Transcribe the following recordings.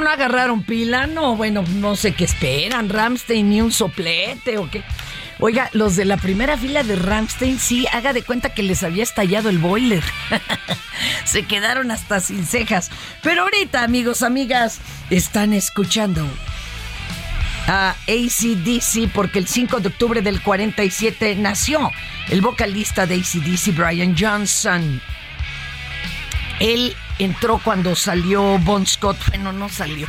No agarraron pila, no, bueno, no sé qué esperan, Ramstein ni un soplete o qué. Oiga, los de la primera fila de Ramstein, sí, haga de cuenta que les había estallado el boiler. Se quedaron hasta sin cejas. Pero ahorita, amigos, amigas, están escuchando a ACDC porque el 5 de octubre del 47 nació el vocalista de ACDC, Brian Johnson. Él entró cuando salió Bon Scott. Bueno, no salió.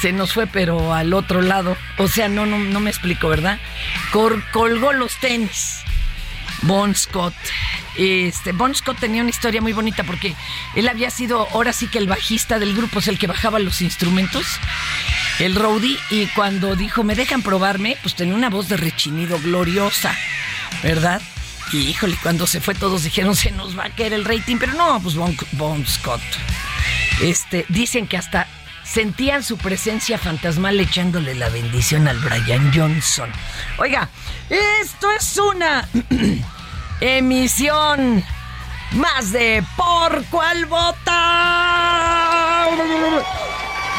Se nos fue, pero al otro lado. O sea, no, no, no me explico, ¿verdad? colgó los tenis. Bon Scott. Este, bon Scott tenía una historia muy bonita porque él había sido ahora sí que el bajista del grupo, es el que bajaba los instrumentos, el roadie, y cuando dijo, me dejan probarme, pues tenía una voz de rechinido gloriosa, ¿verdad? Y híjole, cuando se fue todos dijeron se nos va a caer el rating, pero no, pues Bon, Scott. Este, dicen que hasta sentían su presencia fantasmal echándole la bendición al Brian Johnson. Oiga, esto es una emisión más de Por cuál vota.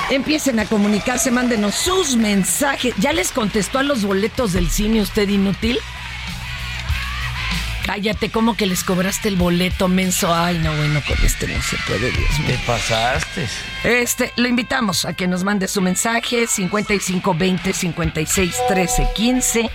Empiecen a comunicarse, mándenos sus mensajes. ¿Ya les contestó a los boletos del cine usted inútil? Cállate, ¿cómo que les cobraste el boleto menso? Ay, no, bueno, con este no se puede, Dios mío. ¿Qué pasaste? Este, lo invitamos a que nos mande su mensaje 5520 56 13 15.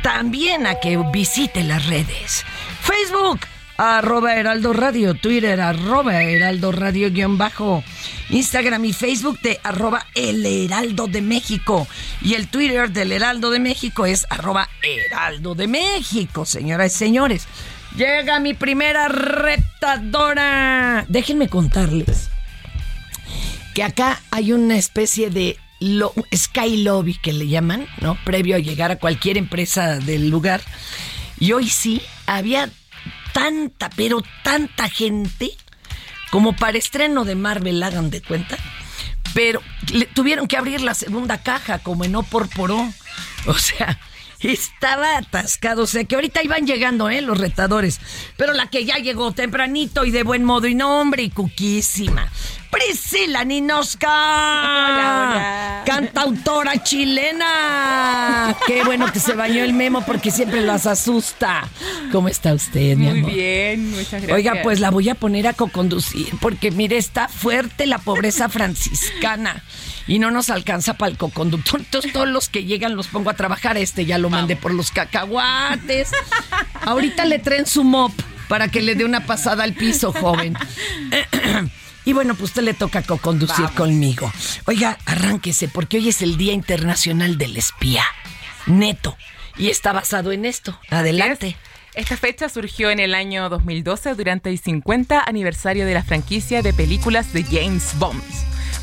También a que visite las redes. Facebook, arroba Heraldo Radio, Twitter, arroba Heraldo Radio guion bajo, Instagram y Facebook de arroba El Heraldo de México. Y el Twitter del Heraldo de México es arroba Heraldo de México, señoras y señores. Llega mi primera retadora. Déjenme contarles. que acá hay una especie de Sky Lobby que le llaman, ¿no? Previo a llegar a cualquier empresa del lugar. Y hoy sí, había tanta, pero tanta gente como para estreno de Marvel, hagan de cuenta. Pero le tuvieron que abrir la segunda caja, como en Oporporó. O sea, estaba atascado. O sea, que ahorita iban llegando, ¿eh? Los retadores. Pero la que ya llegó tempranito y de buen modo y nombre y cuquísima. Priscila Ninosca. Hola, Cantautora chilena. Qué bueno que se bañó el memo porque siempre las asusta. ¿Cómo está usted, mi Muy bien, muchas gracias. Oiga, pues la voy a poner a co-conducir porque mire, está fuerte la pobreza franciscana y no nos alcanza para el coconductor. Entonces todos los que llegan los pongo a trabajar. Este ya lo mandé por los cacahuates. Ahorita le traen su mop para que le dé una pasada al piso, joven. Y bueno, pues usted le toca co-conducir conmigo. Oiga, arránquese, porque hoy es el Día Internacional del Espía. Neto. Y está basado en esto. Adelante. Esta fecha surgió en el año 2012 durante el 50 aniversario de la franquicia de películas de James Bond,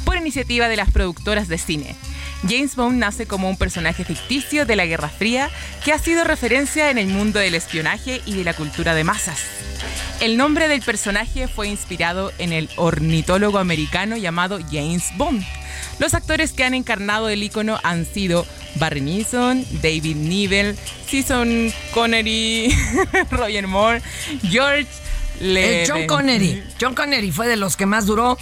por iniciativa de las productoras de cine. James Bond nace como un personaje ficticio de la Guerra Fría que ha sido referencia en el mundo del espionaje y de la cultura de masas. El nombre del personaje fue inspirado en el ornitólogo americano llamado James Bond. Los actores que han encarnado el icono han sido Barry Nilsson, David Niven, Season Connery, Roger Moore, George Le John Connery. John Connery fue de los que más duró.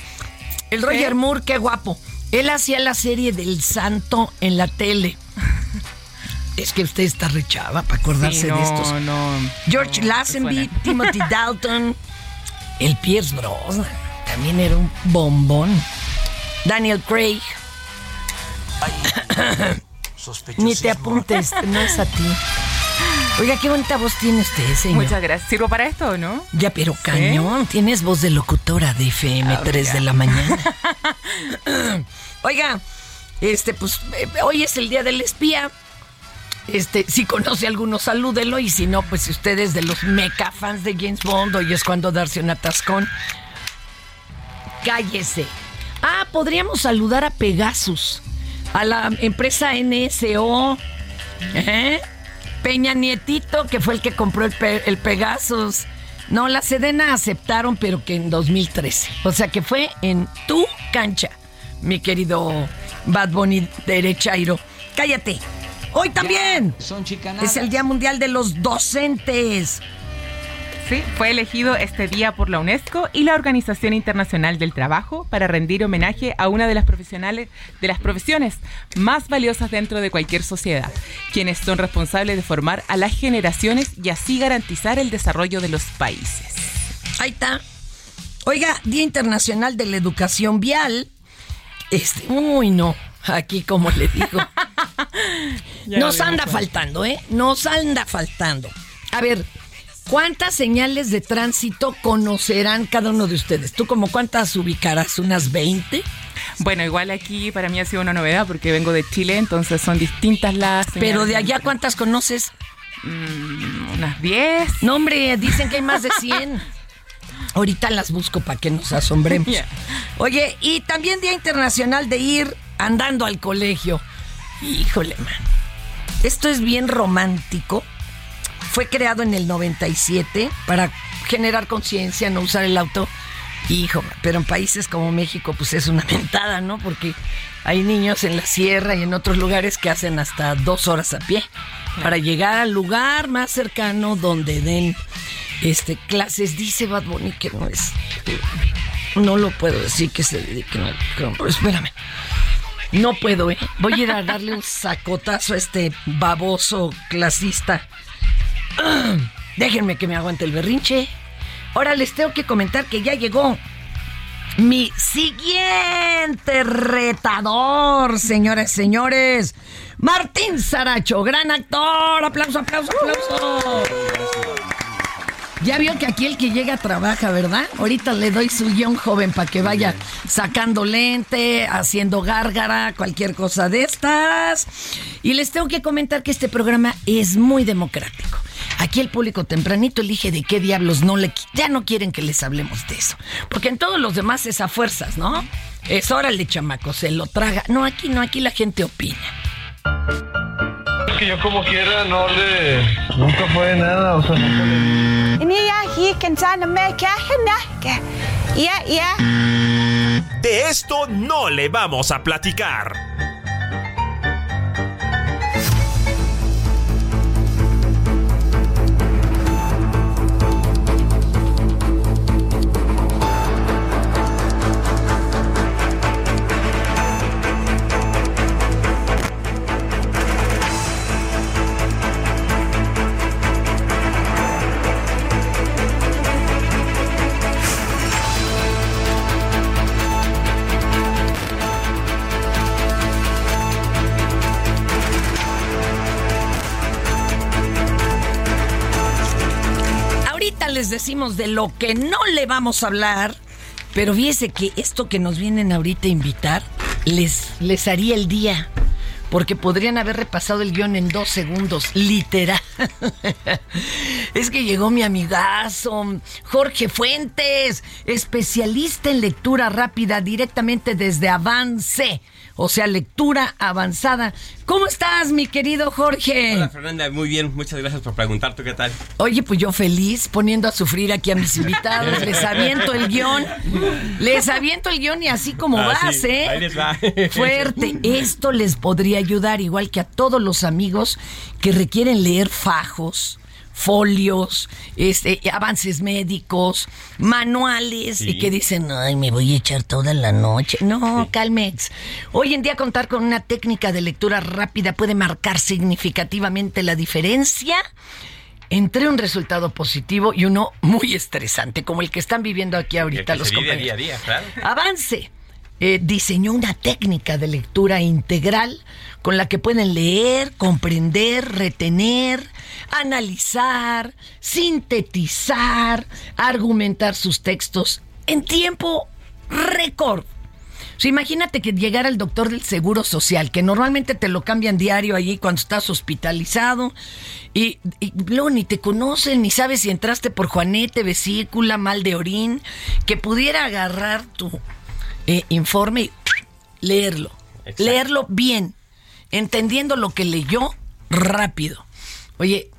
El Roger Moore, qué guapo. Él hacía la serie del santo en la tele. Es que usted está rechava para acordarse de estos. George Lazenby, Timothy Dalton, el Pierce Brosnan, también era un bombón. Daniel Craig. Ni te apuntes, no es a ti. Oiga, qué bonita voz tiene usted, señor. Muchas gracias. ¿Sirvo para esto o no? Ya, pero cañón. Tienes voz de locutora de FM 3 de la mañana. Oiga, este, pues, eh, hoy es el día del espía. Este, si conoce a alguno, salúdelo. Y si no, pues si usted es de los meca fans de James Bond, hoy es cuando darse un atascón. Cállese. Ah, podríamos saludar a Pegasus, a la empresa NSO. ¿Eh? Peña Nietito, que fue el que compró el, el Pegasus. No, la Sedena aceptaron, pero que en 2013. O sea que fue en tu cancha, mi querido Bad Bunny derechairo. Cállate. Hoy también es el Día Mundial de los Docentes. Sí, fue elegido este día por la UNESCO y la Organización Internacional del Trabajo para rendir homenaje a una de las profesionales de las profesiones más valiosas dentro de cualquier sociedad, quienes son responsables de formar a las generaciones y así garantizar el desarrollo de los países. Ahí está. Oiga, Día Internacional de la Educación Vial. Este, uy, no. Aquí, como le digo. Nos anda faltando, ¿eh? Nos anda faltando. A ver, ¿Cuántas señales de tránsito conocerán cada uno de ustedes? ¿Tú como cuántas ubicarás? ¿Unas 20? Bueno, igual aquí para mí ha sido una novedad porque vengo de Chile, entonces son distintas las... Pero de allá, ¿cuántas conoces? Mm, unas 10. No, hombre, dicen que hay más de 100. Ahorita las busco para que nos asombremos. Yeah. Oye, y también Día Internacional de ir andando al colegio. Híjole, man. Esto es bien romántico fue creado en el 97 para generar conciencia, no usar el auto. Hijo, pero en países como México, pues es una mentada, ¿no? Porque hay niños en la sierra y en otros lugares que hacen hasta dos horas a pie para llegar al lugar más cercano donde den este clases. Dice Bad Bunny que no es. No lo puedo decir que se dediquen al. Espérame. No puedo, ¿eh? Voy a ir a darle un sacotazo a este baboso clasista. Déjenme que me aguante el berrinche. Ahora les tengo que comentar que ya llegó mi siguiente retador, señores, señores. Martín Saracho, gran actor. Aplauso, aplauso, aplauso. Ya vio que aquí el que llega trabaja, ¿verdad? Ahorita le doy su guion joven para que vaya sacando lente, haciendo gárgara, cualquier cosa de estas. Y les tengo que comentar que este programa es muy democrático. Aquí el público tempranito elige de qué diablos no le... Ya no quieren que les hablemos de eso. Porque en todos los demás es a fuerzas, ¿no? Es órale, chamaco, se lo traga. No, aquí no, aquí la gente opina. Que yo como quiera no le... Nunca fue nada, o sea, nunca le... De esto no le vamos a platicar. Decimos de lo que no le vamos a hablar, pero fíjese que esto que nos vienen ahorita a invitar les, les haría el día. Porque podrían haber repasado el guion en dos segundos, literal. es que llegó mi amigazo, Jorge Fuentes, especialista en lectura rápida directamente desde Avance o sea, lectura avanzada. ¿Cómo estás, mi querido Jorge? Hola, Fernanda, muy bien, muchas gracias por preguntar, ¿tú qué tal? Oye, pues yo feliz poniendo a sufrir aquí a mis invitados, les aviento el guion, les aviento el guion y así como Ah, vas, sí, ¿eh? ahí les va. Fuerte, esto les podría ayudar igual que a todos los amigos que requieren leer fajos, folios, este, avances médicos, manuales Sí. y que dicen, ay, me voy a echar toda la noche. No, Calmex. Hoy en día contar con una técnica de lectura rápida puede marcar significativamente la diferencia entre un resultado positivo y uno muy estresante, como el que están viviendo aquí ahorita que los se vive compañeros. día a día, claro. Avance. Eh, diseñó una técnica de lectura integral con la que pueden leer, comprender, retener, analizar, sintetizar, argumentar sus textos en tiempo récord. Imagínate que llegara el doctor del Seguro Social, que normalmente te lo cambian diario allí cuando estás hospitalizado, y, y luego ni te conocen, ni sabes si entraste por Juanete, vesícula, mal de orín, que pudiera agarrar tu eh, informe y leerlo. Exacto. Leerlo bien, entendiendo lo que leyó rápido. Oye,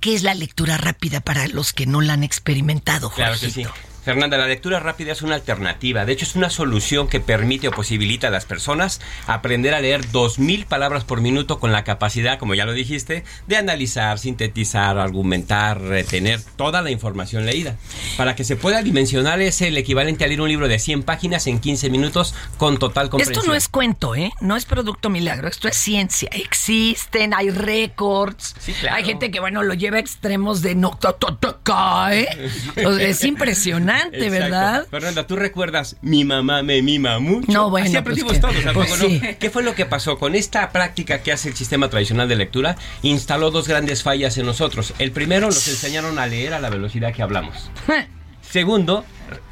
¿qué es la lectura rápida para los que no la han experimentado, Claro que sí. Fernanda, la lectura rápida es una alternativa. De hecho, es una solución que permite o posibilita a las personas aprender a leer 2.000 palabras por minuto con la capacidad, como ya lo dijiste, de analizar, sintetizar, argumentar, retener toda la información leída. Para que se pueda dimensionar es el equivalente a leer un libro de 100 páginas en 15 minutos con total comprensión. Esto no es cuento, ¿eh? No es producto milagro, esto es ciencia. Existen, hay récords. Sí, claro. Hay gente que, bueno, lo lleva a extremos de no sea, es impresionante, Exacto. ¿verdad? Fernanda, ¿tú recuerdas mi mamá me mima mucho? No, bueno, Así pues aprendimos que- todos, ¿a pues no? sí. ¿Qué fue lo que pasó? Con esta práctica que hace el sistema tradicional de lectura, instaló dos grandes fallas en nosotros. El primero, nos enseñaron a leer a la velocidad que hablamos. Segundo,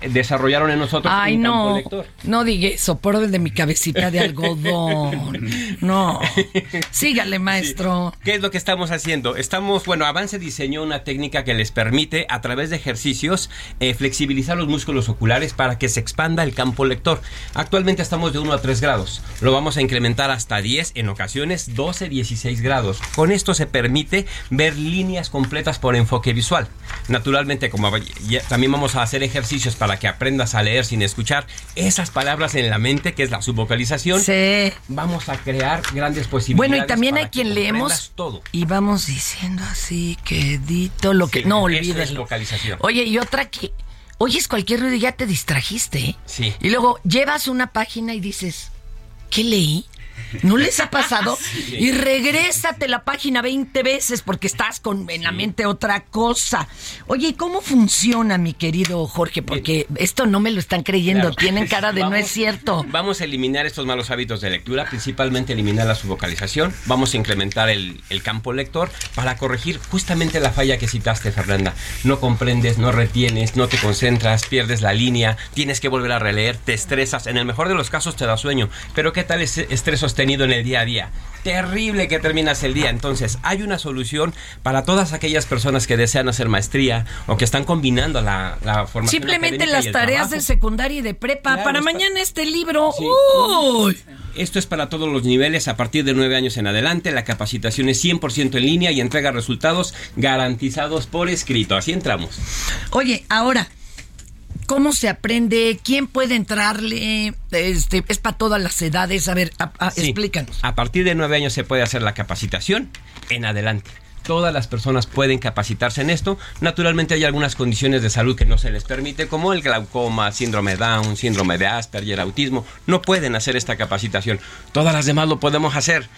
desarrollaron en nosotros Ay, un campo no. lector. No diga eso, por el de mi cabecita de algodón. No. Sígale, maestro. ¿Qué es lo que estamos haciendo? Estamos, bueno, Avance diseñó una técnica que les permite, a través de ejercicios, eh, flexibilizar los músculos oculares para que se expanda el campo lector. Actualmente estamos de 1 a 3 grados. Lo vamos a incrementar hasta 10, en ocasiones 12, 16 grados. Con esto se permite ver líneas completas por enfoque visual. Naturalmente, como ya- también vamos a hacer ejercicios para que aprendas a leer sin escuchar esas palabras en la mente, que es la subvocalización, Sí. vamos a crear grandes posibilidades. Bueno, y también hay quien leemos todo. y vamos diciendo así, quedito lo que... No eso es vocalización. Oye, y otra que oyes cualquier ruido y ya te distrajiste. ¿eh? Sí. Y luego llevas una página y dices, ¿qué leí? ¿No les ha pasado? Y regrésate la página 20 veces porque estás con en la mente otra cosa. Oye, ¿y cómo funciona, mi querido Jorge? Porque esto no me lo están creyendo. Claro. Tienen cara de no es cierto. Vamos a eliminar estos malos hábitos de lectura, principalmente eliminar la subvocalización. Vamos a incrementar el, el campo lector para corregir justamente la falla que citaste, Fernanda. No comprendes, no retienes, no te concentras, pierdes la línea, tienes que volver a releer, te estresas. En el mejor de los casos te da sueño. Pero ¿qué tal ese estrés tenido en el día a día terrible que terminas el día. Entonces, hay una solución para todas aquellas personas que desean hacer maestría o que están combinando la, la formación. Simplemente las el tareas trabajo. de secundaria y de prepa. Claro, Para está- mañana este libro. Sí. Uy. Esto es para todos los niveles a partir de nueve años en adelante. La capacitación es 100% en línea y entrega resultados garantizados por escrito. Así entramos. Oye, ahora, ¿cómo se aprende? ¿Quién puede entrarle? Este, es para todas las edades. A ver, a- a- Sí. explícanos. A partir de nueve años se puede hacer la capacitación en adelante. Todas las personas pueden capacitarse en esto. Naturalmente hay algunas condiciones de salud que no se les permite, como el glaucoma, síndrome Down, síndrome de Asperger, autismo. No pueden hacer esta capacitación. Todas las demás lo podemos hacer.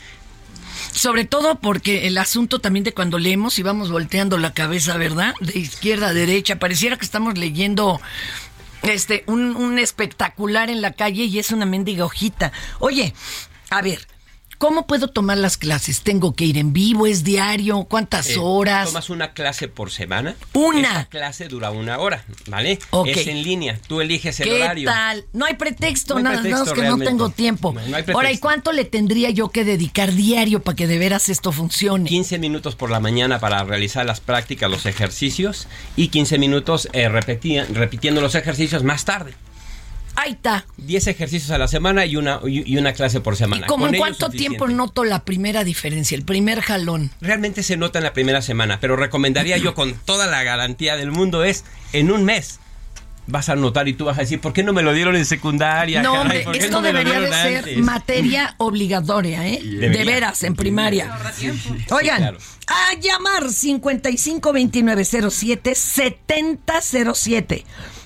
Sobre todo porque el asunto también de cuando leemos y vamos volteando la cabeza, ¿verdad? De izquierda a derecha. Pareciera que estamos leyendo este un, espectacular en la calle y es una mendiga hojita. Oye, a ver, ¿cómo puedo tomar las clases? ¿Tengo que ir en vivo? ¿Es diario? ¿Cuántas Eh, horas? Tomas una clase por semana. Una. Esa clase dura una hora, ¿vale? Ok. Es en línea. Tú eliges el ¿Qué horario. tal? No hay pretexto, No hay nada pretexto más que realmente. no tengo tiempo. No, no hay pretexto. Ahora, ¿y cuánto le tendría yo que dedicar diario para que de veras esto funcione? 15 minutos por la mañana para realizar las prácticas, los ejercicios y 15 minutos eh, repetía- repitiendo los ejercicios más tarde. Ahí está. 10 ejercicios a la semana y una, y y una clase por ¿Y semana. como Con en cuánto tiempo noto la primera diferencia, el primer jalón? Realmente se nota en la primera semana, pero recomendaría yo con toda la garantía del mundo es en un mes. Vas a notar y tú vas a decir, ¿por qué no me lo dieron en secundaria? No, caray? hombre, ¿Por qué esto no debería de ser antes?" materia obligatoria, ¿eh? Debería. De veras, en primaria. Oigan, claro. a llamar 552907 7007.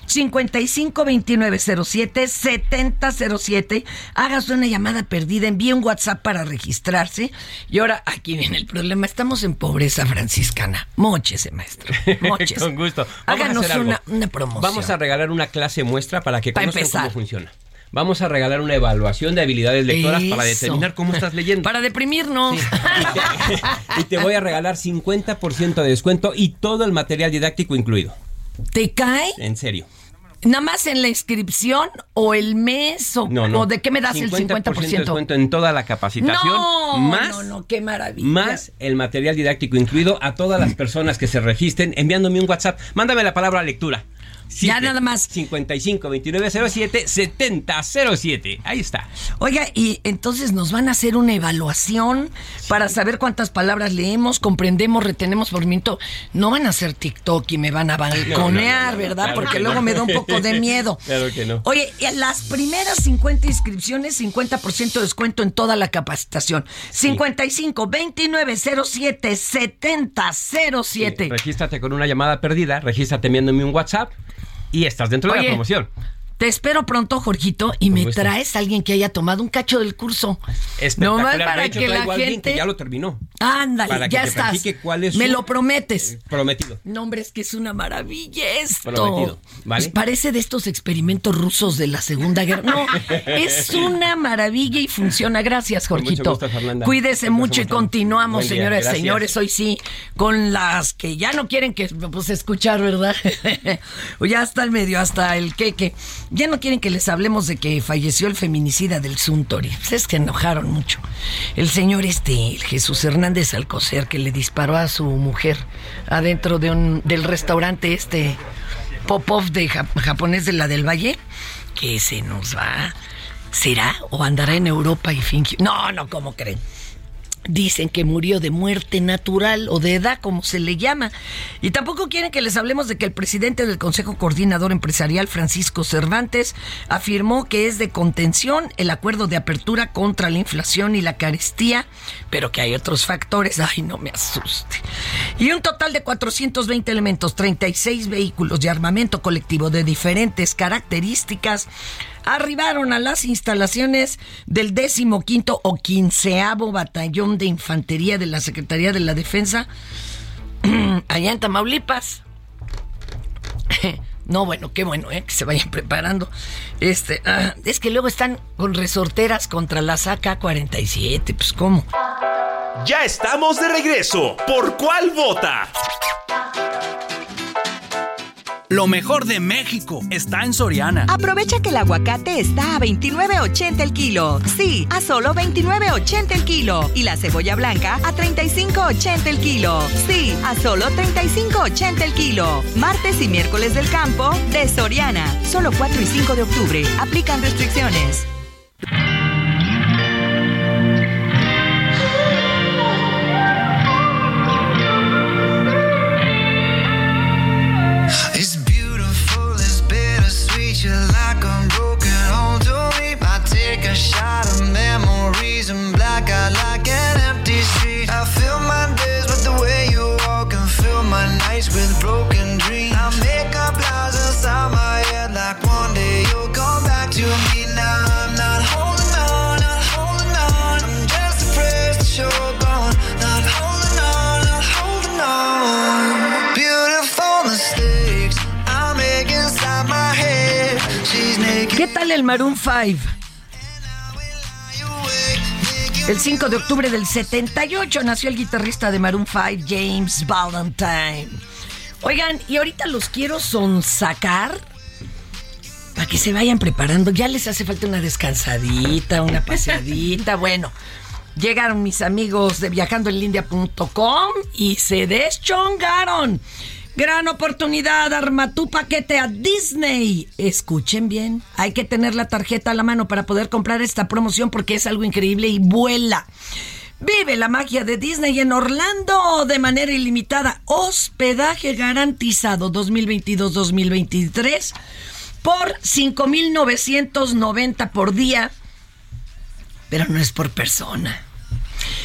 552907 7007. Hágase una llamada perdida, envíe un WhatsApp para registrarse. Y ahora aquí viene el problema. Estamos en pobreza franciscana. Móchese, maestro. Móchese. Con gusto. Vamos a Háganos hacer algo. una, una promoción. Vamos a regalar una clase muestra para que Pa' conozcan empezar. cómo funciona. Vamos a regalar una evaluación de habilidades lectoras para determinar cómo estás leyendo. Para deprimirnos. Sí. Y, te, y te voy a regalar 50% de descuento y todo el material didáctico incluido. ¿Te cae? En serio. ¿Nada más en la inscripción o el mes o, No, no. o de qué me das el 50%? de descuento en toda la capacitación. No, más, no, no, qué maravilla. más el material didáctico incluido a todas las personas que se registren enviándome un WhatsApp. Mándame la palabra lectura. Ya nada más. 55 2907 7007. Ahí está. Oiga, y entonces nos van a hacer una evaluación para saber cuántas palabras leemos, comprendemos, retenemos por miento. No van a hacer TikTok y me van a balconear, No, no, no, ¿verdad? claro Porque que luego me da un poco de miedo. Claro que no. Oye, las primeras 50 inscripciones, 50% de descuento en toda la capacitación. 55 29 07 70 07. Regístrate con una llamada perdida, regístrate enviándome un WhatsApp y estás dentro de la promoción. Te espero pronto, Jorgito, y me gusto. traes a alguien que haya tomado un cacho del curso. Espectacular. Nomás De para hecho, que la gente. que ya lo terminó. Ándale, para que ya te estás. platique cuál es Me su- lo prometes. Prometido. No, hombre, es que es una maravilla esto. Prometido, ¿vale? Pues parece de estos experimentos rusos de la Segunda Guerra. No, es una maravilla y funciona. Gracias, mucho Jorgito. gusto. Cuídese mucho y continuamos, Buen día, señores. Hoy sí, con las que ya no quieren que pues, escuchar, ¿verdad? o ya hasta el medio, hasta el queque. Ya no quieren que les hablemos de que falleció el feminicida del Suntory. Es que enojaron mucho. El señor este, Jesús Hernández Alcocer, que le disparó a su mujer adentro de un, del restaurante este Popov de Jap- japonés de la del Valle, que se nos va. ¿Será? ¿O andará en Europa y fingió? No, no, ¿cómo creen? Dicen que murió de muerte natural o de edad, como se le llama. Y tampoco quieren que les hablemos de que el presidente del Consejo Coordinador Empresarial, Francisco Cervantes, afirmó que es de contención el acuerdo de apertura contra la inflación y la carestía, pero que hay otros factores. Ay, no me asuste. Y un total de 420 elementos, 36 vehículos de armamento colectivo de diferentes características arribaron a las instalaciones del 15 o 15 Batallón de Infantería de la Secretaría de la Defensa, allá en Tamaulipas. No, bueno, qué bueno, ¿eh? que se vayan preparando. Este, ah, es que luego están con resorteras contra las AK-47, pues ¿cómo? Ya estamos de regreso. ¿Por cuál vota? Lo mejor de México está en Soriana. Aprovecha que el aguacate está a 29.80 el kilo. Sí, a solo 29.80 el kilo. Y la cebolla blanca a 35.80 el kilo. Sí, a solo 35.80 el kilo. Martes y miércoles del campo de Soriana. Solo 4 y 5 de octubre. Aplican restricciones. Maroon 5? El 5 de octubre del 78 nació el guitarrista de Maroon 5, James Valentine. Oigan, y ahorita los quiero sonsacar para que se vayan preparando. Ya les hace falta una descansadita, una paseadita. Bueno, llegaron mis amigos de viajandoenlindia.com y se deschongaron. Gran oportunidad, arma tu paquete a Disney. Escuchen bien, hay que tener la tarjeta a la mano para poder comprar esta promoción porque es algo increíble y vuela. Vive la magia de Disney en Orlando de manera ilimitada. Hospedaje garantizado 2022-2023 por 5,990 por día. Pero no es por persona.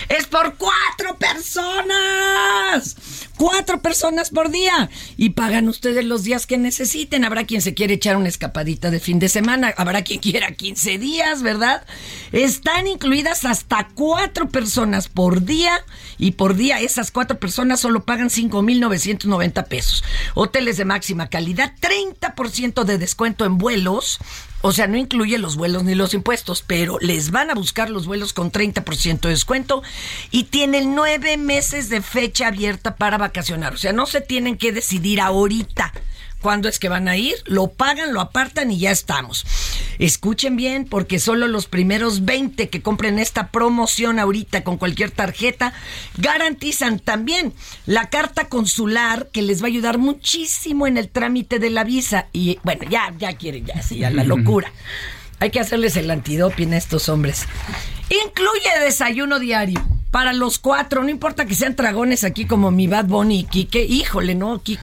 Es por cuatro personas. Cuatro personas por día. Y pagan ustedes los días que necesiten. Habrá quien se quiere echar una escapadita de fin de semana. Habrá quien quiera 15 días, ¿verdad? Están incluidas hasta cuatro personas por día. Y por día esas cuatro personas solo pagan 5,990 pesos. Hoteles de máxima calidad. 30% de descuento en vuelos. O sea, no incluye los vuelos ni los impuestos, pero les van a buscar los vuelos con 30% de descuento y tienen nueve meses de fecha abierta para vacacionar. O sea, no se tienen que decidir ahorita cuándo es que van a ir, lo pagan, lo apartan y ya estamos. Escuchen bien, porque solo los primeros 20 que compren esta promoción ahorita con cualquier tarjeta garantizan también la carta consular que les va a ayudar muchísimo en el trámite de la visa. Y bueno, ya, ya quieren, ya, sí, ya la locura. Hay que hacerles el antidoping a estos hombres. Incluye desayuno diario para los cuatro, no importa que sean dragones aquí como mi Bad Bunny y Kike. Híjole, no, Kike.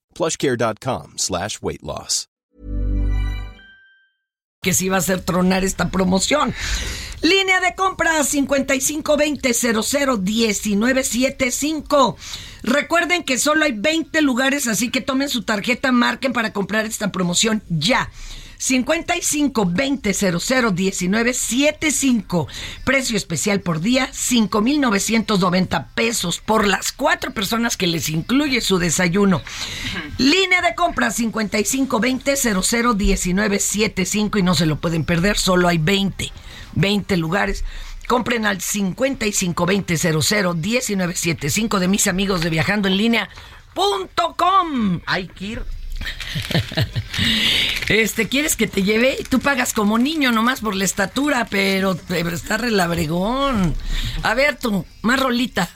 plushcare.com slash weight loss. que si va a hacer tronar esta promoción. Línea de compra 5520-001975. Recuerden que solo hay 20 lugares, así que tomen su tarjeta, marquen para comprar esta promoción ya. 5520-001975. Precio especial por día, 5,990 pesos por las cuatro personas que les incluye su desayuno. Línea de compra 5520-001975 y no se lo pueden perder, solo hay 20. 20 lugares. Compren al 5520-001975 de mis amigos de viajando en línea.com. Hay que ir este, ¿quieres que te lleve? Tú pagas como niño nomás por la estatura, pero, está relabregón. A ver tú, más rolita.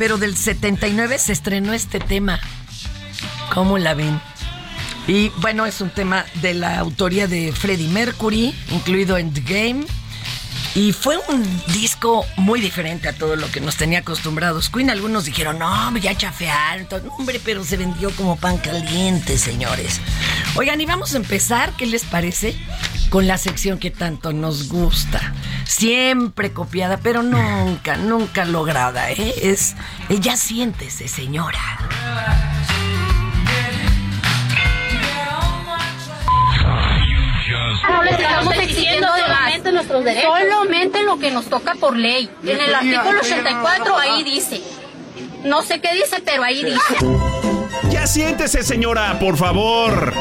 Pero del 79 se estrenó este tema. ¿Cómo la ven? Y bueno, es un tema de la autoría de Freddie Mercury, incluido en The Game. Y fue un disco muy diferente a todo lo que nos tenía acostumbrados. Queen, algunos dijeron, no, ya chafearon. todo". Hombre, pero se vendió como pan caliente, señores. Oigan, y vamos a empezar, ¿qué les parece? Con la sección que tanto nos gusta. Siempre copiada, pero nunca, nunca lograda, ¿eh? Es, el ya siéntese, señora. Estamos exigiendo solamente nuestros derechos. Solamente lo que nos toca por ley. En el artículo 84 ahí dice. No sé qué dice, pero ahí dice. Ya siéntese, señora, por favor.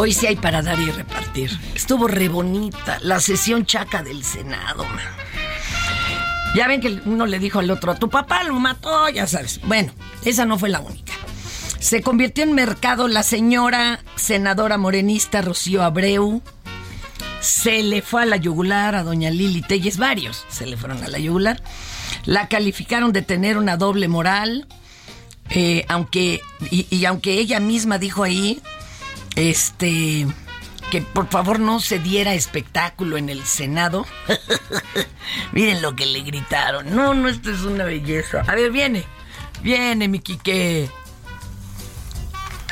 Hoy sí hay para dar y repartir. Estuvo re bonita la sesión chaca del Senado, man. Ya ven que uno le dijo al otro, tu papá lo mató, ya sabes. Bueno, esa no fue la única. Se convirtió en mercado la señora senadora morenista Rocío Abreu. Se le fue a la yugular a doña Lili Telles, varios se le fueron a la yugular. La calificaron de tener una doble moral, eh, aunque, y, y aunque ella misma dijo ahí, este, que por favor no se diera espectáculo en el Senado. Miren lo que le gritaron. No, no, esto es una belleza. A ver, viene, viene mi Quique.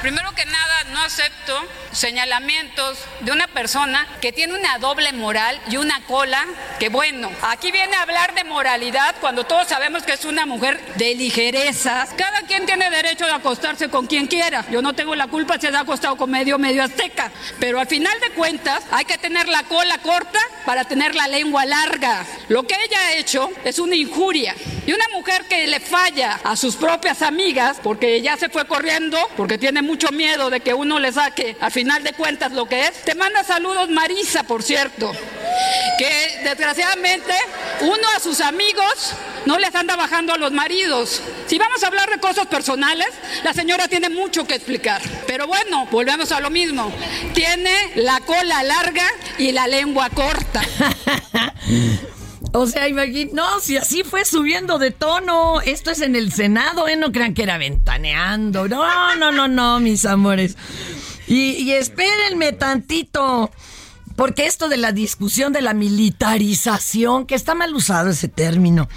Primero que nada, no acepto señalamientos de una persona que tiene una doble moral y una cola que, bueno, aquí viene a hablar de moralidad cuando todos sabemos que es una mujer de ligerezas. Cada quien tiene derecho de acostarse con quien quiera. Yo no tengo la culpa si se ha acostado con medio, medio azteca. Pero al final de cuentas, hay que tener la cola corta para tener la lengua larga. Lo que ella ha hecho es una injuria. Y una mujer que le falla a sus propias amigas, porque ya se fue corriendo, porque tiene mucho miedo de que uno le saque al final de cuentas lo que es. Te manda saludos Marisa, por cierto, que desgraciadamente uno a sus amigos no les anda bajando a los maridos. Si vamos a hablar de cosas personales, la señora tiene mucho que explicar. Pero bueno, volvemos a lo mismo. Tiene la cola larga y la lengua corta. O sea, imagínate, no, si así fue subiendo de tono. Esto es en el Senado, ¿eh? No crean que era ventaneando. No, no, no, no, mis amores. Y, y espérenme tantito. Porque esto de la discusión de la militarización, que está mal usado ese término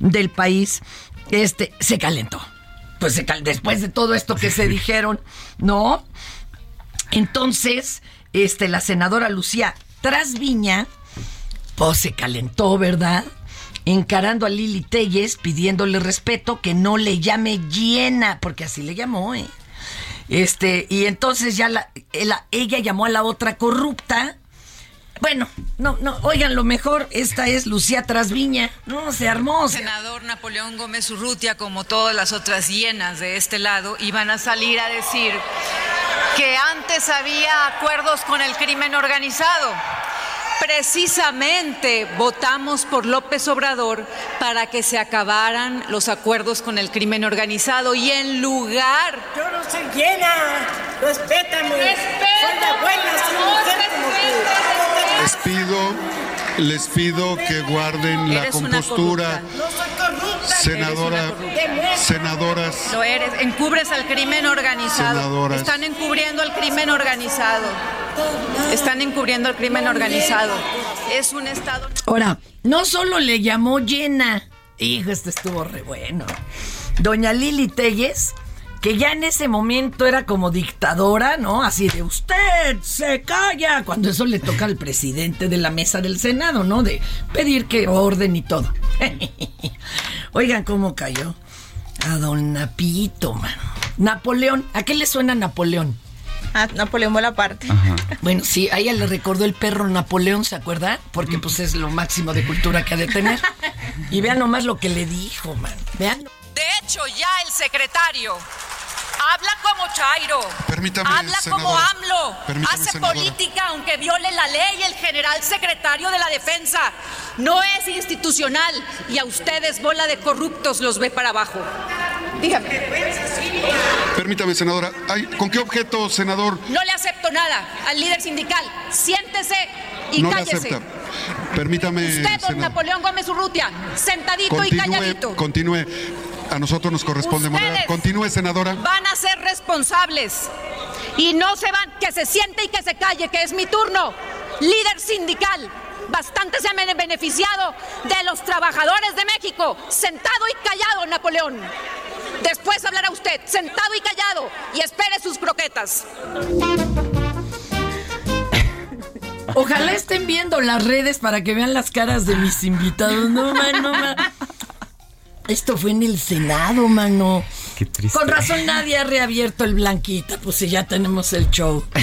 del país, este, se calentó. Pues se cal- después de todo esto que se dijeron, ¿no? Entonces, este, la senadora Lucía Trasviña, pues se calentó, ¿verdad? Encarando a Lili Telles, pidiéndole respeto, que no le llame llena, porque así le llamó, ¿eh? Este, y entonces ya la, ella, llamó a la otra corrupta. Bueno, no, no, oigan, lo mejor, esta es Lucía Trasviña. No, se armó. se- senador Napoleón Gómez Urrutia, como todas las otras hienas de este lado, iban a salir a decir que antes había acuerdos con el crimen organizado. Precisamente votamos por López Obrador para que se acabaran los acuerdos con el crimen organizado y en lugar... Yo no soy llena. Respétame. soy la buena, soy mujer como tú. Les pido, les pido que guarden la compostura. No soy corrupta. Senadora, senadoras, Lo eres, encubres al crimen organizado. Senadoras. Están encubriendo al crimen organizado. Están encubriendo al crimen organizado. Es un estado. Ahora, no solo le llamó llena. Hijo, este estuvo re bueno. Doña Lili Telles, que ya en ese momento era como dictadora, ¿no? Así de usted se calla. Cuando eso le toca al presidente de la mesa del Senado, ¿no? De pedir que orden y todo. Oigan cómo cayó. A don Napito, mano. Napoleón, ¿a qué le suena Napoleón? A Napoleón Bonaparte. Bueno, sí, a ella le recordó el perro Napoleón, ¿se acuerda? Porque pues es lo máximo de cultura que ha de tener. Y vean nomás lo que le dijo, man. Vean. De hecho, ya el secretario habla como Chairo. Permítame, habla como. AMLO. Permítame, hace senadora. política aunque viole la ley el general secretario de la defensa. No es institucional y a ustedes bola de corruptos los ve para abajo. Dígame. permítame, senadora. Ay, ¿Con qué objeto, senador? No le acepto nada al líder sindical. Siéntese y no le cállese. acepta. Permítame, Usted, don senador. Napoleón Gómez Urrutia, sentadito y calladito. Continúe. A nosotros nos corresponde moderar. Continúe, senadora. Van a ser responsables. Y no se van, que se siente y que se calle, que es mi turno. Líder sindical. Bastante se han bene- beneficiado de los trabajadores de México. Sentado y callado, Napoleón. Después hablará usted, sentado y callado, y espere sus croquetas. Ojalá estén viendo las redes para que vean las caras de mis invitados. No, man, no, man. Esto fue en el Senado, mano. Qué triste. Con razón nadie ha reabierto el Blanquita, pues si ya tenemos el show.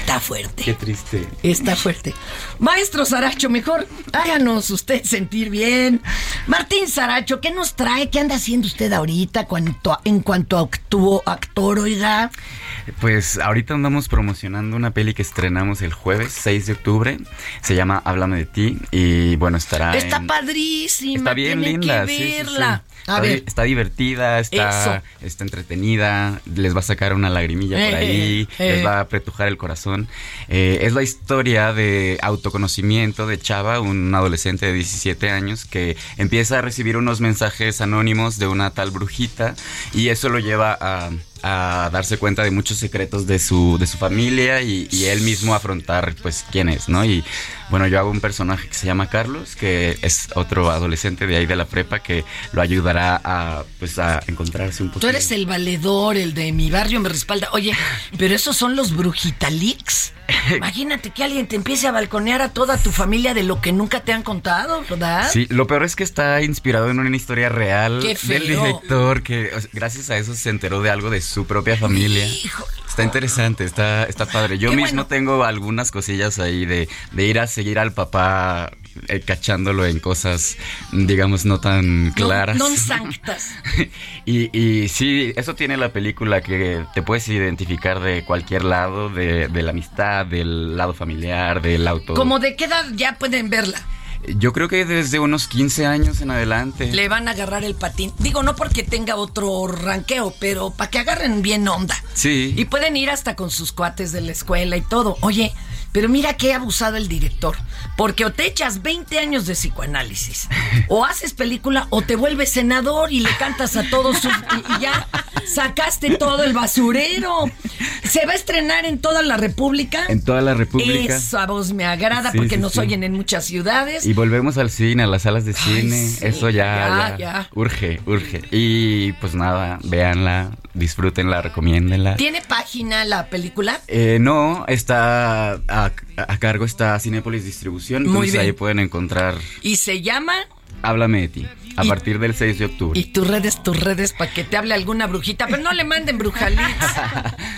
Está fuerte. Qué triste. Está fuerte. Maestro Saracho, mejor háganos usted sentir bien. Martín Saracho, ¿qué nos trae? ¿Qué anda haciendo usted ahorita cuanto a- en cuanto a actúo, actor, oiga? Pues ahorita andamos promocionando una peli que estrenamos el jueves 6 de octubre. Se llama Háblame de ti y bueno, estará Está en- padrísima. Está bien tienen linda, que sí, sí, sí. verla. A Está, ver. di- está divertida, está, está entretenida, les va a sacar una lagrimilla por Eh, ahí, eh. les va a apretujar el corazón. Eh, es la historia de autoconocimiento de Chava, un adolescente de 17 años que empieza a recibir unos mensajes anónimos de una tal brujita y eso lo lleva a a darse cuenta de muchos secretos de su, de su familia y, y él mismo afrontar pues quién es, ¿no? Y bueno, yo hago un personaje que se llama Carlos, que es otro adolescente de ahí de la prepa que lo ayudará a pues a encontrarse un poco. Tú eres el valedor, el de mi barrio me respalda. Oye, pero esos son los brujitalix. Imagínate que alguien te empiece a balconear a toda tu familia de lo que nunca te han contado, ¿verdad? Sí, lo peor es que está inspirado en una historia real Qué del director que gracias a eso se enteró de algo de su propia familia. Está interesante, está, está padre. Yo Qué mismo bueno. tengo algunas cosillas ahí de, de ir a seguir al papá eh, cachándolo en cosas, digamos, no tan No- claras. Non sanctas. Y, y sí, eso tiene la película que te puedes identificar de cualquier lado, de, de la amistad, del lado familiar, del auto. Como de qué edad ya pueden verla. Yo creo que desde unos 15 años en adelante. Le van a agarrar el patín. Digo, no porque tenga otro ranqueo, pero para que agarren bien onda. Sí. Y pueden ir hasta con sus cuates de la escuela y todo. Oye, pero mira qué abusado el director. Porque o te echas 20 años de psicoanálisis, o haces película, o te vuelves senador y le cantas a todos sus- y, y ya sacaste todo el basurero. Se va a estrenar en toda la República. En toda la República. Eso a vos me agrada Sí, porque sí, nos sí. oyen en muchas ciudades. Y volvemos al cine, a las salas de cine. Eso ya, ya, ya, ya. urge, urge. Y pues nada, véanla, disfrútenla, recomiéndenla. ¿Tiene página la película? Eh, no, está a, a cargo está Cinépolis Distribución. Muy Entonces bien. ahí pueden encontrar Y se llama Háblame de ti. A partir del 6 de octubre. Y tus redes, tus redes, para que te hable alguna brujita. Pero no le manden brujalix.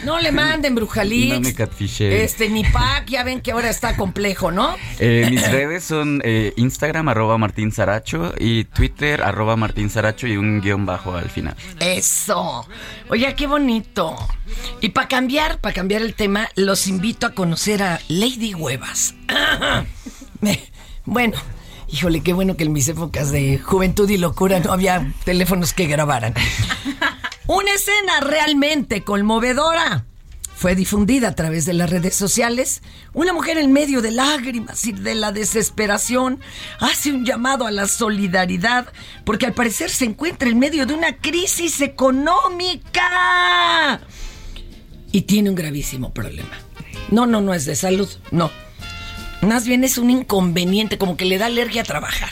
No le manden brujalix. No me catfiché. Este, ni pack, ya ven que ahora está complejo, ¿no? Eh, mis redes son eh, Instagram, arroba Martín Saracho, y Twitter, arroba Martín Saracho, y un guion bajo al final. Eso. Oye, qué bonito. Y para cambiar, para cambiar el tema, los invito a conocer a Lady Huevas. Bueno, híjole, qué bueno que en mis épocas de juventud y locura no había teléfonos que grabaran. Una escena realmente conmovedora. Fue difundida a través de las redes sociales. Una mujer en medio de lágrimas y de la desesperación hace un llamado a la solidaridad porque al parecer se encuentra en medio de una crisis económica y tiene un gravísimo problema. No, no, no es de salud, no. Más bien es un inconveniente, como que le da alergia a trabajar.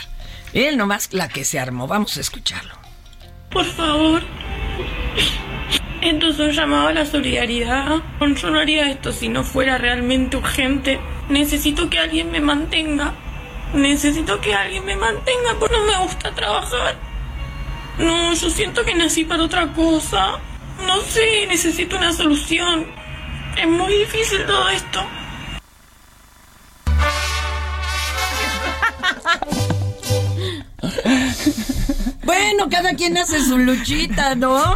Él nomás la que se armó. Vamos a escucharlo. Por favor. Esto es un llamado a la solidaridad. Yo no haría esto si no fuera realmente urgente. Necesito que alguien me mantenga. Necesito que alguien me mantenga porque no me gusta trabajar. No, yo siento que nací para otra cosa. No sé, necesito una solución. Es muy difícil todo esto. Ha! Bueno, cada quien hace su luchita, ¿no?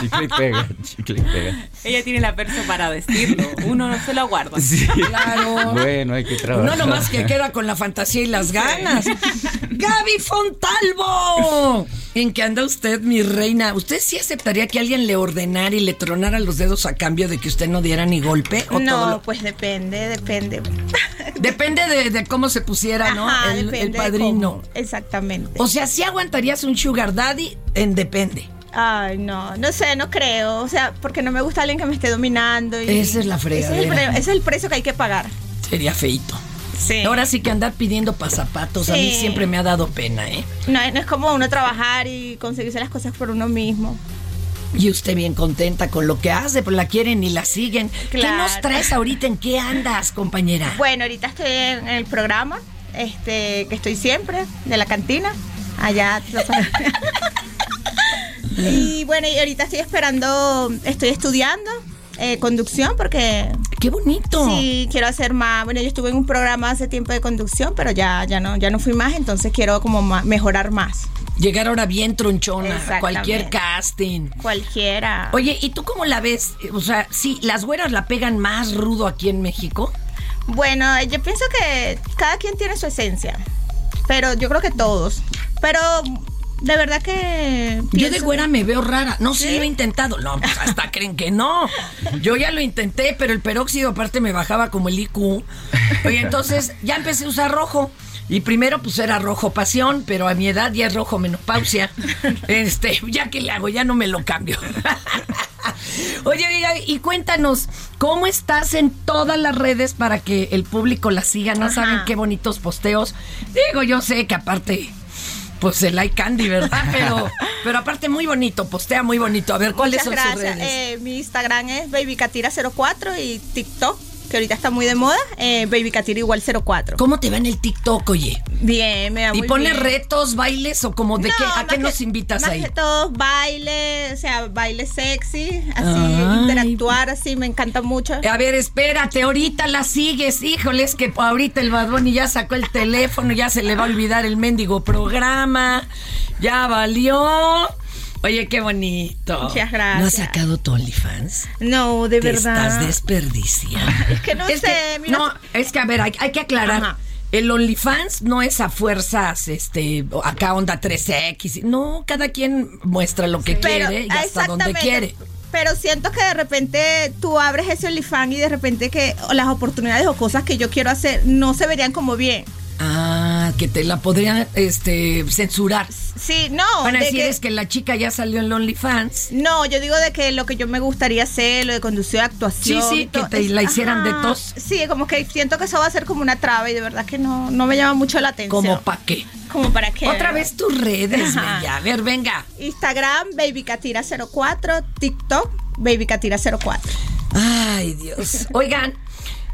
Chicle y pega, chicle y pega. Ella tiene la perso para decirlo. Uno no se lo aguarda. Sí. Claro. Bueno, hay que trabajar. No nomás que queda con la fantasía y las ganas. Gaby Fontalvo. ¿En qué anda usted, mi reina? ¿Usted sí aceptaría que alguien le ordenara y le tronara los dedos a cambio de que usted no diera ni golpe? ¿O todo No, lo- pues depende, depende. Depende de, de cómo se pusiera, ¿no? El, padrino. Exactamente. O sea, ¿sí aguantarías un sugar daddy en depende? Ay, no, no sé, no creo. O sea, porque no me gusta alguien que me esté dominando. Y Esa es la ese es, ese es el precio que hay que pagar. Sería feito. Sí. Ahora sí que andar pidiendo pasapatos a mí Sí. siempre me ha dado pena, ¿eh? No, no es como uno trabajar y conseguirse las cosas por uno mismo. Y usted bien contenta con lo que hace, pues la quieren y la siguen. ¿Qué Claro. nos traes ahorita? ¿En qué andas, compañera? Bueno, ahorita estoy en el programa, este, que estoy siempre, de la cantina. Allá. sabes. y bueno, y ahorita estoy esperando, estoy estudiando eh, conducción porque... ¡Qué bonito! Sí, quiero hacer más. Bueno, yo estuve en un programa hace tiempo de conducción, pero ya, ya, no, ya no fui más, entonces quiero como mejorar más. Llegar ahora bien tronchona, a cualquier casting. Cualquiera. Oye, ¿y tú cómo la ves? O sea, sí, las güeras la pegan más rudo aquí en México. Bueno, yo pienso que cada quien tiene su esencia, pero yo creo que todos. Pero de verdad que... Yo de güera me veo rara. No, sí, ¿Sí? lo he intentado. No, pues hasta creen que no. Yo ya lo intenté, pero el peróxido aparte me bajaba como el IQ. Oye, entonces ya empecé a usar rojo. Y primero pues era rojo pasión, pero a mi edad ya es rojo menopausia. Este, ya que le hago, ya no me lo cambio. Oye, y cuéntanos, ¿cómo estás en todas las redes para que el público la siga? ¿No saben qué bonitos posteos? Digo, yo sé que aparte, pues el like candy, ¿verdad? Pero, pero aparte muy bonito, postea muy bonito. A ver, ¿cuáles Muchas son sus redes? Eh, mi Instagram es babykatira04 y TikTok, que ahorita está muy de moda, eh, babykatira igual 04. ¿Cómo te va en el TikTok, oye? Bien, me va ¿Y muy pones bien. retos, bailes o como de No, qué? ¿A qué que- nos invitas más ahí? que todo baile, o sea, baile sexy, así, Ay. interactuar, así, me encanta mucho. A ver, espérate, ahorita la sigues. Híjole, es que ahorita el Badoni ya sacó el teléfono, ya se le va a olvidar el mendigo programa. Ya valió. Oye, qué bonito. Muchas ¿No has gracias. sacado tu OnlyFans? No, de Te verdad. estás desperdiciando. Es que no Es sé, que- mira. no, es que a ver, hay, hay que aclarar. Ajá. El OnlyFans no es a fuerzas, este, acá onda 3X. No, cada quien muestra lo que quiere y hasta donde quiere. Pero siento que de repente tú abres ese OnlyFans y de repente que las oportunidades o cosas que yo quiero hacer no se verían como bien. Ah, que te la podrían este, censurar. Sí, no. Van a de decir que- es que la chica ya salió en OnlyFans. No, yo digo de que lo que yo me gustaría hacer, lo de conducir actuación. Sí, sí, que te la hicieran de tos. Sí, como que siento que eso va a ser como una traba y de verdad que no, no me llama mucho la atención. ¿Como para qué? Como para qué. Otra vez tus redes. Bella. A ver, venga. Instagram, babykatira04, TikTok, babykatira04. Ay, Dios. Oigan,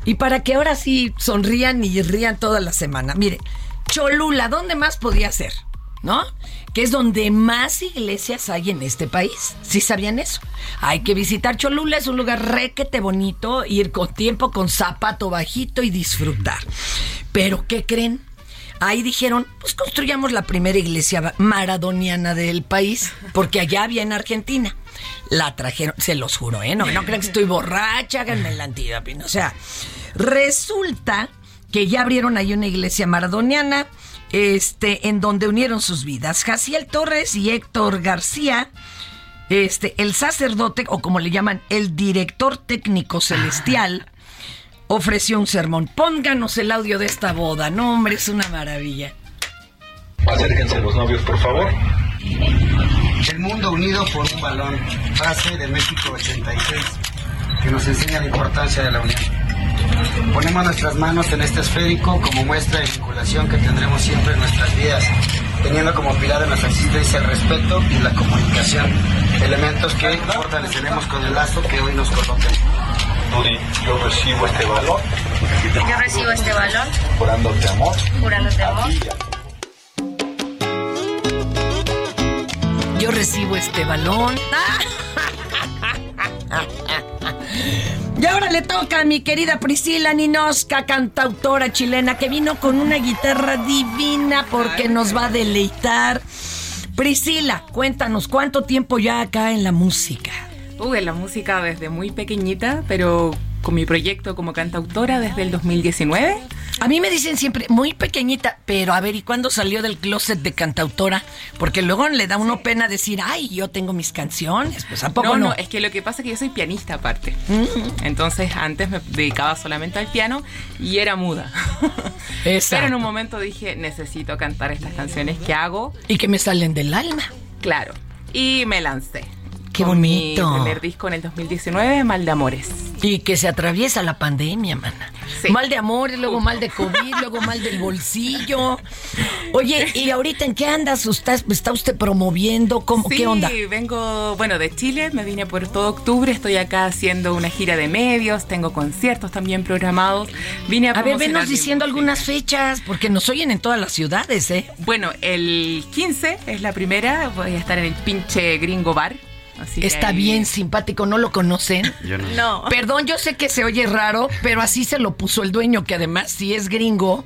y para que ahora sí sonrían y rían toda la semana. Mire, Cholula, ¿dónde más podía ser? ¿No? Que es donde más iglesias hay en este país. ¿Sí sabían eso? Hay que visitar Cholula, es un lugar requete bonito, ir con tiempo, con zapato bajito y disfrutar. Pero, ¿qué creen? Ahí dijeron, pues construyamos la primera iglesia maradoniana del país, porque allá había en Argentina. La trajeron, se los juro, ¿eh? No, no crean que estoy borracha, háganme el antidoping. O sea, resulta que ya abrieron ahí una iglesia maradoniana, este, en donde unieron sus vidas. Jaciel Torres y Héctor García, este, el sacerdote, o como le llaman, el director técnico celestial, ofreció un sermón. Pónganos el audio de esta boda. No, hombre, es una maravilla. Acérquense los novios, por favor. El mundo unido por un balón, frase de México 86, que nos enseña la importancia de la unión. Ponemos nuestras manos en este esférico como muestra de vinculación que tendremos siempre en nuestras vidas, teniendo como pilar de nuestra existencia el respeto y la comunicación, elementos que fortaleceremos con el lazo que hoy nos coloca. Yo recibo este valor, Yo recibo este balón, jurándote amor. jurándote amor. Yo recibo este balón. Y ahora le toca a mi querida Priscila Ninosca, cantautora chilena, que vino con una guitarra divina porque nos va a deleitar. Priscila, cuéntanos, ¿cuánto tiempo ya acá en la música? Uh, en la música desde muy pequeñita, pero con mi proyecto como cantautora desde el 2019. A mí me dicen siempre, muy pequeñita, pero a ver, ¿y cuándo salió del closet de cantautora? Porque luego le da uno pena decir, ay, yo tengo mis canciones. Pues ¿a poco no, no? no, es que lo que pasa es que yo soy pianista aparte. Entonces antes me dedicaba solamente al piano y era muda. Exacto. Pero en un momento dije, necesito cantar estas canciones que hago. Y que me salen del alma. Claro. Y me lancé. Qué con bonito. Mi primer disco en el 2019, Mal de Amores. Y que se atraviesa la pandemia, mana. Mal de amores, luego mal de COVID, luego mal del bolsillo. Oye, ¿y ahorita en qué andas? ¿Está, está usted promoviendo? ¿Cómo, Sí, ¿Qué onda? vengo, bueno, de Chile, me vine por todo octubre, estoy acá haciendo una gira de medios, tengo conciertos también programados. Vine a, A ver, venos diciendo algunas fechas, porque nos oyen en todas las ciudades, ¿eh? Bueno, el 15 es la primera, voy a estar en el pinche Gringo Bar. Así Está ahí- bien simpático, ¿no lo conocen? Yo no. No. Perdón, yo sé que se oye raro, pero así se lo puso el dueño, que además sí es gringo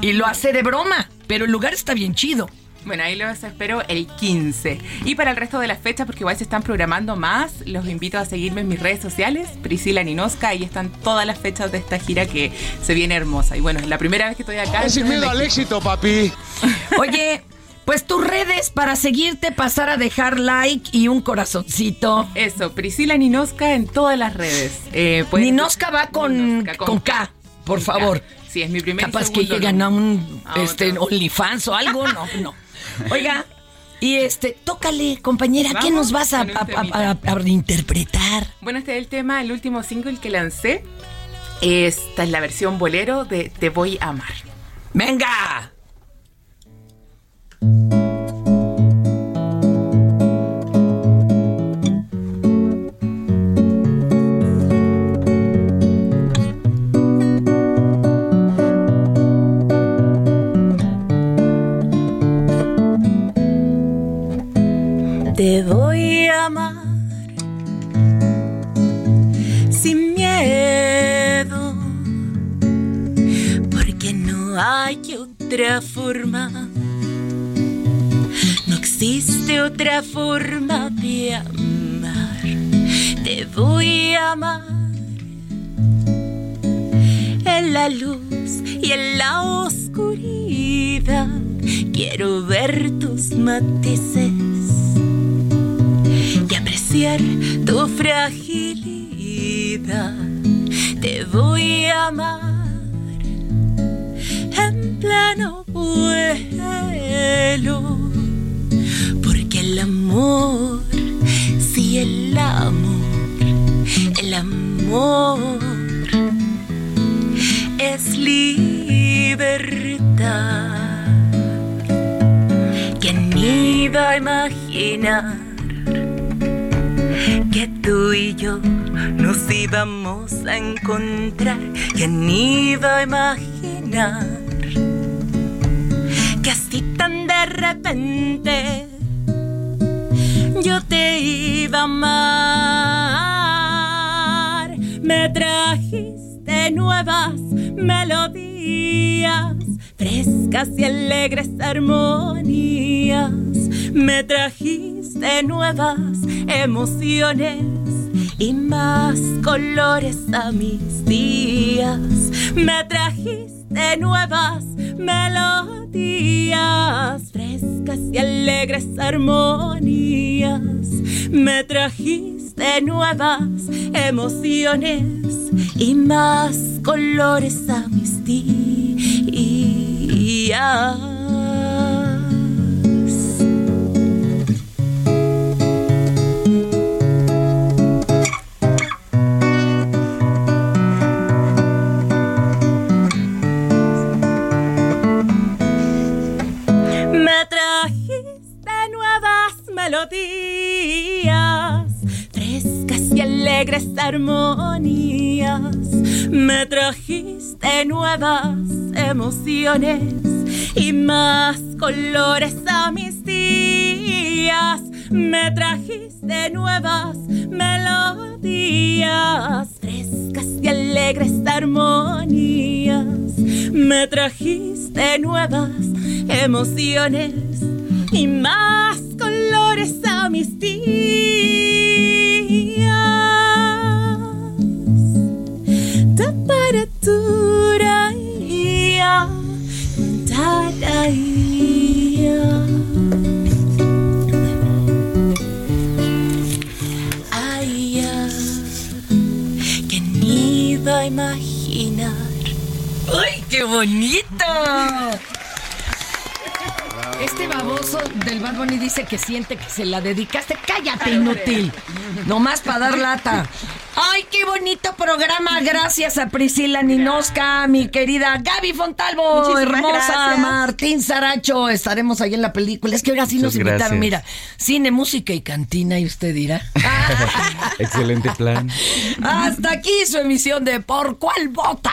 y lo hace de broma, pero el lugar está bien chido. Bueno, ahí los espero el 15. Y para el resto de las fechas, porque igual se están programando más, los invito a seguirme en mis redes sociales, Priscila Ninoska, ahí están todas las fechas de esta gira que se viene hermosa. Y bueno, es la primera vez que estoy acá. Es sin miedo al éxito, papi. Oye, pues tus redes para seguirte, pasar a dejar like y un corazoncito. Eso, Priscila Ninoska en todas las redes. Eh, Ninoska va con, Ninoska, con K, por favor. Sí, es mi primer Capaz que llegan a un A este. OnlyFans o algo, no, no. Oiga, y este, tócale, compañera, ¿qué nos vas a, a- a interpretar? Bueno, este es el tema, el último single que lancé. Esta es la versión bolero de Te voy a amar. ¡Venga! Te voy a amar sin miedo, porque no hay otra forma. Existe otra forma de amar. Te voy a amar en la luz y en la oscuridad. Quiero ver tus matices y apreciar tu fragilidad. Te voy a amar en pleno vuelo, el amor, sí, el amor, el amor es libertad. ¿Quién iba a imaginar? que tú y yo nos íbamos a encontrar. ¿Quién iba a imaginar que así tan de repente te iba a amar? Me trajiste nuevas melodías, frescas y alegres armonías. Me trajiste nuevas emociones y más colores a mis días. Me trajiste nuevas melodías, frescas y alegres armonías. Me trajiste nuevas emociones y más colores a mis días. Armonías. Me trajiste nuevas emociones y más colores a mis días. Me trajiste nuevas melodías, frescas y alegres armonías. Me trajiste nuevas emociones y más colores a mis días. turaya tadaya Aya que ni iba a imaginar ¡Ay, qué bonito! Este del Bad Bunny dice que siente que se la dedicaste. ¡Cállate, inútil! Nomás para dar lata. ¡Ay, qué bonito programa! Gracias a Priscila Ninosca, mi querida Gaby Fontalvo, Muchísimas hermosa gracias. Martín Saracho. Estaremos ahí en la película. Es que ahora sí nos invitaron. gracias. Mira, cine, música y cantina, y usted dirá. Excelente plan. Hasta aquí su emisión de Por Cuál Vota.